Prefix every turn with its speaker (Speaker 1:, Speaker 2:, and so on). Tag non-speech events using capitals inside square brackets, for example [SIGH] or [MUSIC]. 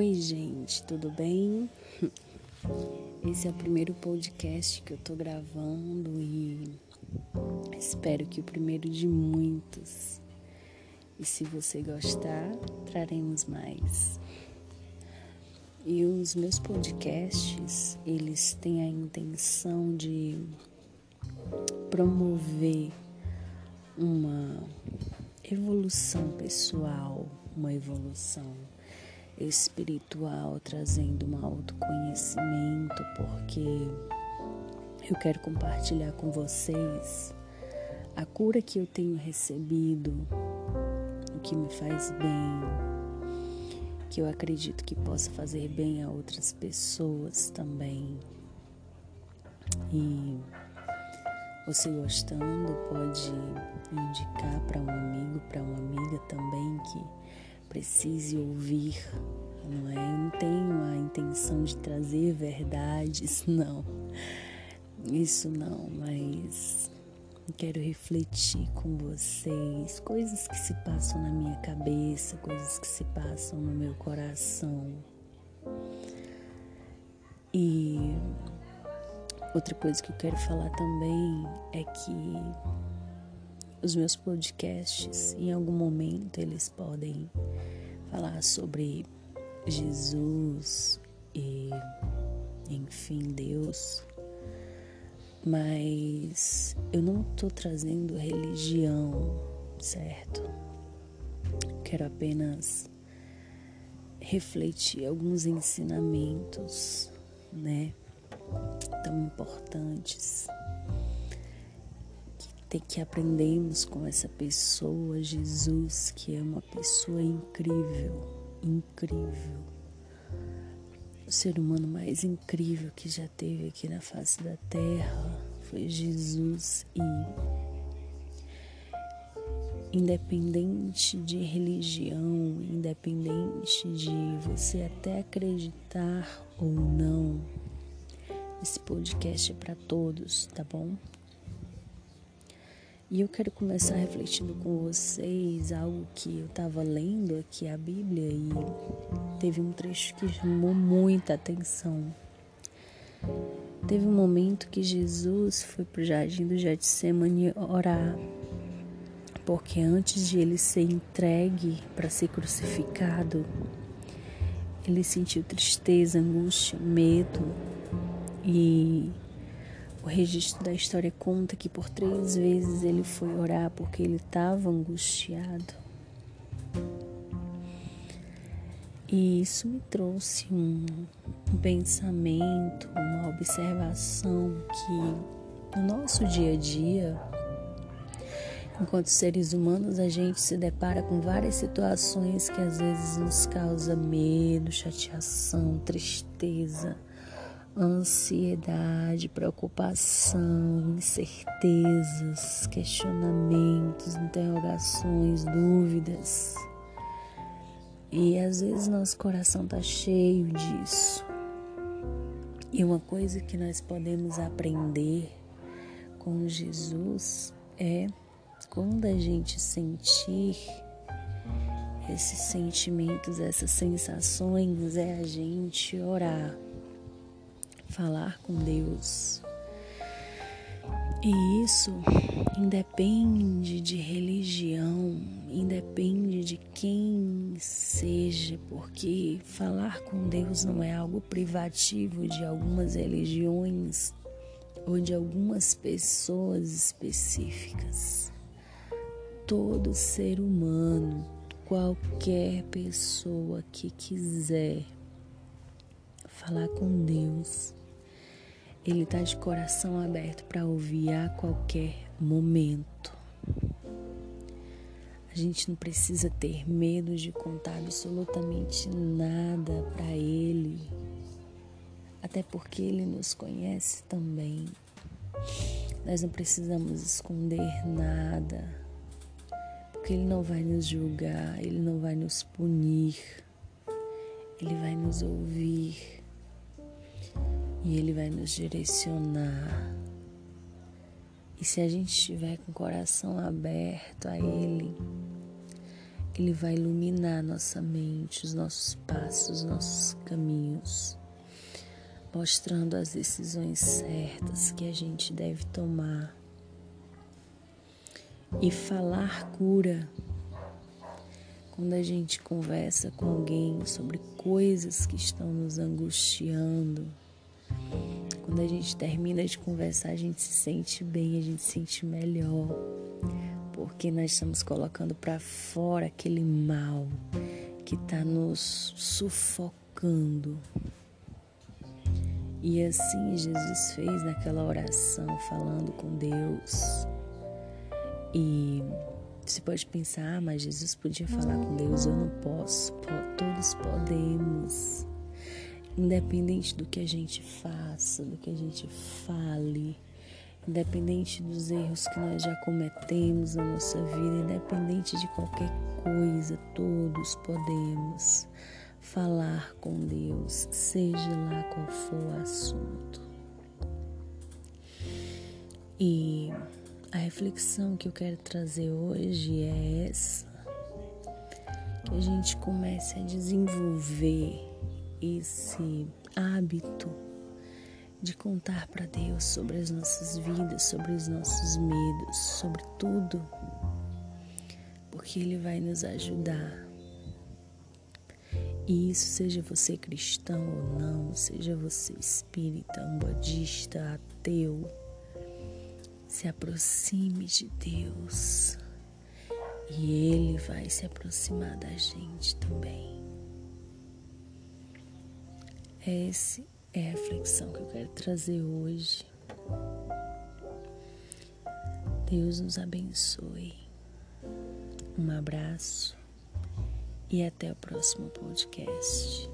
Speaker 1: Oi, gente, tudo bem? Esse é o primeiro podcast que eu tô gravando e espero que o primeiro de muitos. E se você gostar, traremos mais. E os meus podcasts, eles têm a intenção de promover uma evolução pessoal, uma evolução espiritual, trazendo um autoconhecimento, porque eu quero compartilhar com vocês a cura que eu tenho recebido, o que me faz bem, que eu acredito que possa fazer bem a outras pessoas também. E você gostando, pode indicar para um amigo, para uma amiga também que precise ouvir, não é? Eu não tenho a intenção de trazer verdades, [LAUGHS] não. Isso não, mas quero refletir com vocês coisas que se passam na minha cabeça, coisas que se passam no meu coração. E Outra coisa que eu quero falar também é que os meus podcasts, em algum momento, eles podem falar sobre Jesus e, enfim, Deus, mas eu não estou trazendo religião, certo? Quero apenas refletir alguns ensinamentos, né? tão importantes tem, que aprendemos com essa pessoa, Jesus, que é uma pessoa incrível, incrível. O ser humano mais incrível que já teve aqui na face da terra foi Jesus e independente de religião, independente de você até acreditar ou não esse podcast é para todos, tá bom? E eu quero começar refletindo com vocês algo que eu estava lendo aqui a Bíblia e teve um trecho que chamou muita atenção. Teve um momento que Jesus foi para o jardim do Getsemane orar, porque antes de ele ser entregue para ser crucificado, ele sentiu tristeza, angústia, medo, e o registro da história conta que por três vezes ele foi orar porque ele estava angustiado. E isso me trouxe um, um pensamento, uma observação que no nosso dia a dia, enquanto seres humanos, a gente se depara com várias situações que às vezes nos causa medo, chateação, tristeza ansiedade, preocupação, incertezas, questionamentos, interrogações, dúvidas. E às vezes nosso coração está cheio disso. E uma coisa que nós podemos aprender com Jesus é quando a gente sentir esses sentimentos, essas sensações, é a gente orar falar com Deus. E isso independe de religião, independe de quem seja, porque falar com Deus não é algo privativo de algumas religiões ou de algumas pessoas específicas. Todo ser humano, qualquer pessoa que quiser falar com Deus, ele está de coração aberto para ouvir a qualquer momento. A gente não precisa ter medo de contar absolutamente nada para Ele, até porque Ele nos conhece também. Nós não precisamos esconder nada, porque Ele não vai nos julgar, Ele não vai nos punir, Ele vai nos ouvir e Ele vai nos direcionar. E se a gente estiver com o coração aberto a Ele, Ele vai iluminar nossa mente, os nossos passos, os nossos caminhos, mostrando as decisões certas que a gente deve tomar. E falar cura. Quando a gente conversa com alguém sobre coisas que estão nos angustiando, quando a gente termina de conversar, a gente se sente bem, a gente se sente melhor, porque nós estamos colocando para fora aquele mal que está nos sufocando. E assim Jesus fez naquela oração, falando com Deus. E você pode pensar, ah, mas Jesus podia falar com Deus, eu não posso. Todos podemos independente do que a gente faça, do que a gente fale, independente dos erros que nós já cometemos na nossa vida, independente de qualquer coisa, todos podemos falar com Deus, seja lá qual for o assunto. E a reflexão que eu quero trazer hoje é essa: que a gente comece a desenvolver esse hábito de contar para Deus sobre as nossas vidas, sobre os nossos medos, sobre tudo, porque Ele vai nos ajudar. E isso, seja você cristão ou não, seja você espírita, umbadista, ateu, se aproxime de Deus e Ele vai se aproximar da gente também. Essa é a reflexão que eu quero trazer hoje. Deus nos abençoe. Um abraço e até o próximo podcast.